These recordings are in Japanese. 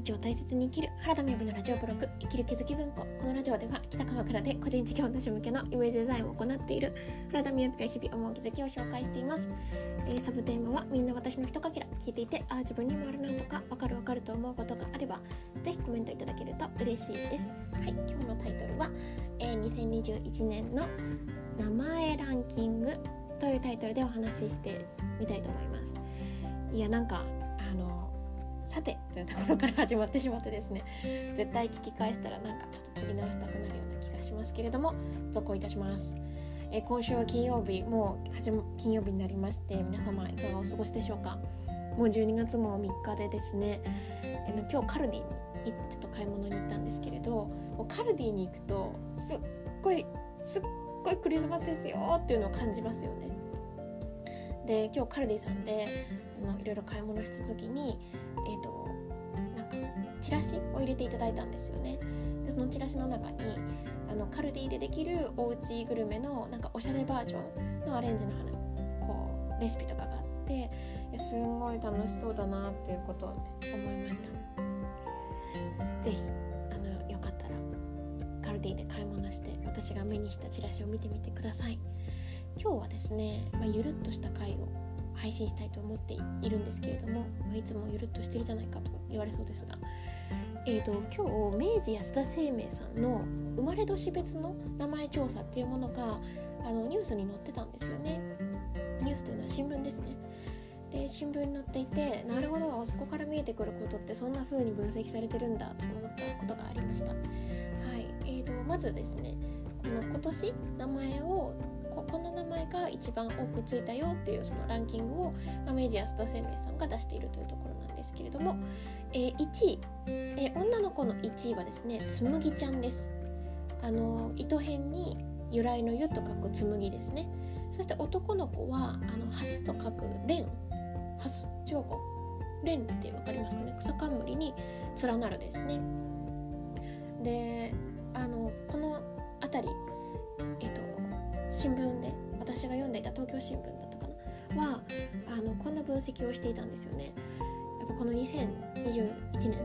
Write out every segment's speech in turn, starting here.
日を大切に生きる原田美由のラジオブログ生きる気づき文庫。このラジオでは北川倉で個人事業主向けのイメージデザインを行っている原田美由が日々思う気づきを紹介しています、えー、サブテーマはみんな私の一かけら聞いていてああ自分にもあるなとかわかるわかると思うことがあればぜひコメントいただけると嬉しいです。はい今日のタイトルは、えー、2021年の名前ランキングというタイトルでお話ししてみたいと思います。いやなんかさてというところから始まってしまってですね絶対聞き返したらなんかちょっと撮り直したくなるような気がしますけれども続行いたします、え、今週は金曜日もう始金曜日になりまして皆様いかがお過ごしでしょうか。もう12月も3日でですね、えー、今日カルディにちょっと買い物に行ったんですけれどもうカルディに行くとすっごいすっごいクリスマスですよっていうのを感じますよね。で今日カルディさんでのいろいろ買い物した時に、えーと、なんかチラシを入れていただいたんですよね。でそのチラシの中にあのカルディでできるおうちグルメのなんかおしゃれバージョンのアレンジの花こうレシピとかがあってすんごい楽しそうだなっていうことを、ね、思いました。ぜひあのよかったらカルディで買い物して私が目にしたチラシを見てみてください。今日はですね、まあ、ゆるっとした回を配信したいと思っているんですけれども、まあ、いつもゆるっとしてるじゃないかと言われそうですが、えーと、今日明治安田生命さんの生まれ年別の名前調査っていうものがあのニュースに載ってたんですよね。ニュースというのは新聞ですね。で新聞に載っていてなるほどそこから見えてくることってそんな風に分析されてるんだと思ったことがありました。はい。えーとまずですねこの今年名前をここんな名前が一番多くついたよっていうそのランキングを、まあ、明治安田生命さんが出しているというところなんですけれども、えー、1位、えー、女の子の1位はですねつむぎちゃんです。あの糸辺に由来の湯と書く紬ですね。そして男の子はあのハスと書く蓮ハス違うか。蓮って分かりますかね。草冠に連なるですね。であのこの辺り新聞で私が読んでいた東京新聞だったかなはあのこんな分析をしていたんですよね。やっぱこの2021年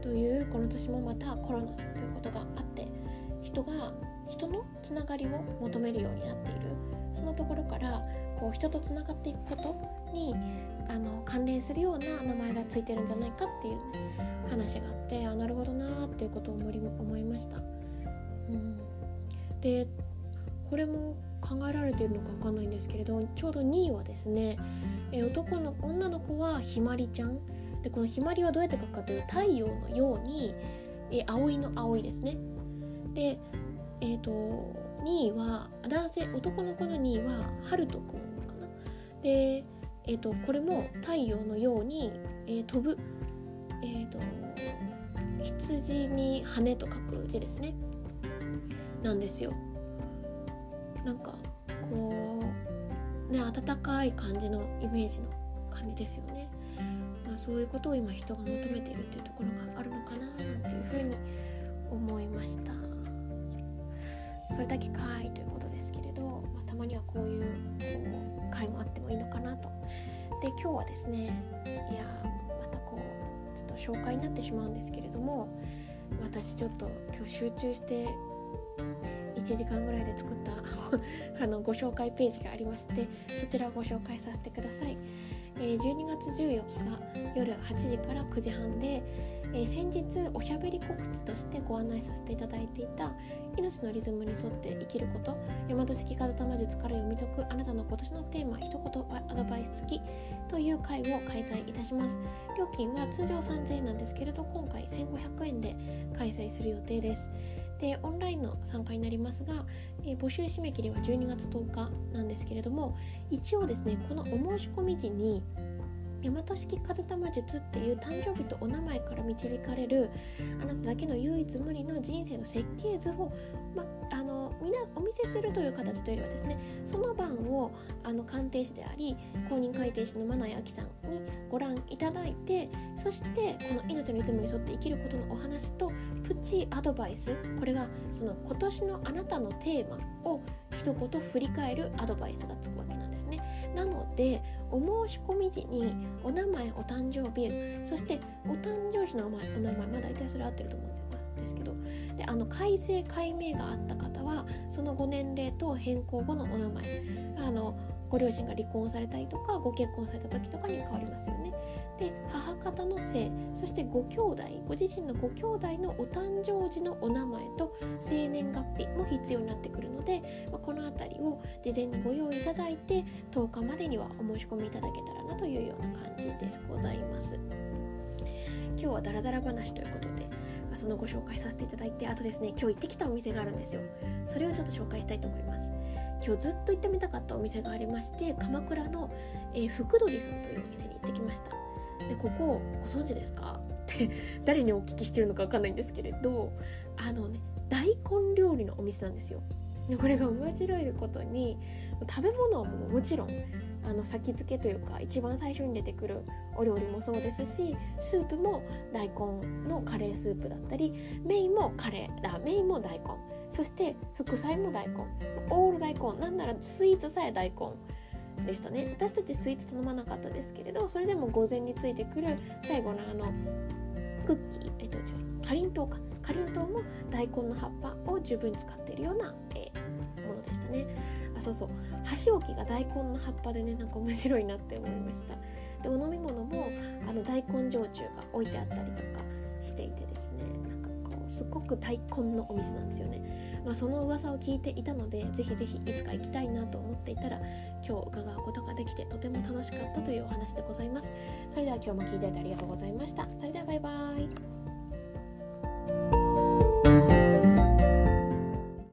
というこの年もまたコロナということがあって人が人のつながりを求めるようになっているそのところからこう人とつながっていくことにあの関連するような名前がついてるんじゃないかっていう、話があってあなるほどなーっていうことを思いました。うん、でこれも考えられているのか分かんないんですけれどちょうど2位はですね、え男の女の子はひまりちゃん。でこのひまりはどうやって書くかというと太陽のように、え葵の葵ですね。でえっ、ー、と2位は男性男の子の2位ははるとくんかな。でえっ、ー、とこれも太陽のように、えー、飛ぶえっ、と羊に羽と書く字ですね。なんですよ。なんかこうね温かい感じのイメージの感じですよね、まあ、そういうことを今人が求めているというところがあるのかななんていうふうに思いました。それだけかいということですけれど、まあ、たまにはこういうこう回もあってもいいのかなと。で今日はですねいやまたこうちょっと紹介になってしまうんですけれども私ちょっと今日集中して1時間ぐらいで作った あのご紹介ページがありましてそちらをご紹介させてください、えー、12月14日夜8時から9時半で、えー、先日おしゃべり告知としてご案内させていただいていた命のリズムに沿って生きること大和式風玉術から読み解くあなたの今年のテーマ一言アドバイス付きという会を開催いたします。料金は通常3000円なんですけれど今回1500円で開催する予定です。でオンラインの参加になりますが、えー、募集締め切りは12月10日なんですけれども一応ですねこのお申し込み時に大和式風玉術っていう誕生日とお名前から導かれるあなただけの唯一無二の人生の設計図を、ま、あのみなお見せするという形というよりはですねその番をあの鑑定士であり公認会計士の真名亜紀さんにご覧いただいてそしてこの命のリズムに沿って生きることのお話とプチアドバイスこれがその今年のあなたのテーマを一言振り返るアドバイスがつくわなのでお申し込み時にお名前お誕生日そしてお誕生日のお名前お名前まあ大体それ合ってると思うんです。ですけどであの改正改名があった方はそのご年齢と変更後のお名前あのご両親が離婚されたりとかご結婚された時とかに変わりますよね。で母方の姓そしてご兄弟ご自身のご兄弟のお誕生時のお名前と生年月日も必要になってくるので、まあ、この辺りを事前にご用意いただいて10日までにはお申し込みいただけたらなというような感じですございます。今日はダラダラ話ということで、そのご紹介させていただいてあとですね今日行ってきたお店があるんですよ。それをちょっと紹介したいと思います。今日ずっと行ってみたかったお店がありまして鎌倉の、えー、福鳥さんというお店に行ってきました。でここご存知ですか？って誰にお聞きしてるのか分かんないんですけれどあのね大根料理のお店なんですよ。でこれが面白いことに食べ物はももちろんあの先付けというか一番最初に出てくるお料理もそうですしスープも大根のカレースープだったりメインもカレーあメインも大根そして副菜も大根オール大根なんならスイーツさえ大根でしたね。私たちスイーツ頼まなかったですけれどそれでも午前についてくる最後のあのクッキーえっと違うかりんとうか。かりんとうも大根の葉っぱを十分使っているような、えー、ものでしたね。そうそう。箸置きが大根の葉っぱでねなんか面白いなって思いました。でお飲み物もあの大根焼酎が置いてあったりとかしていてですね。なんかこうすごく大根のお店なんですよね。まあ、その噂を聞いていたのでぜひぜひいつか行きたいなと思っていたら今日伺うことができてとても楽しかったというお話でございます。それでは今日も聞いていただいてありがとうございました。それではバイバーイ。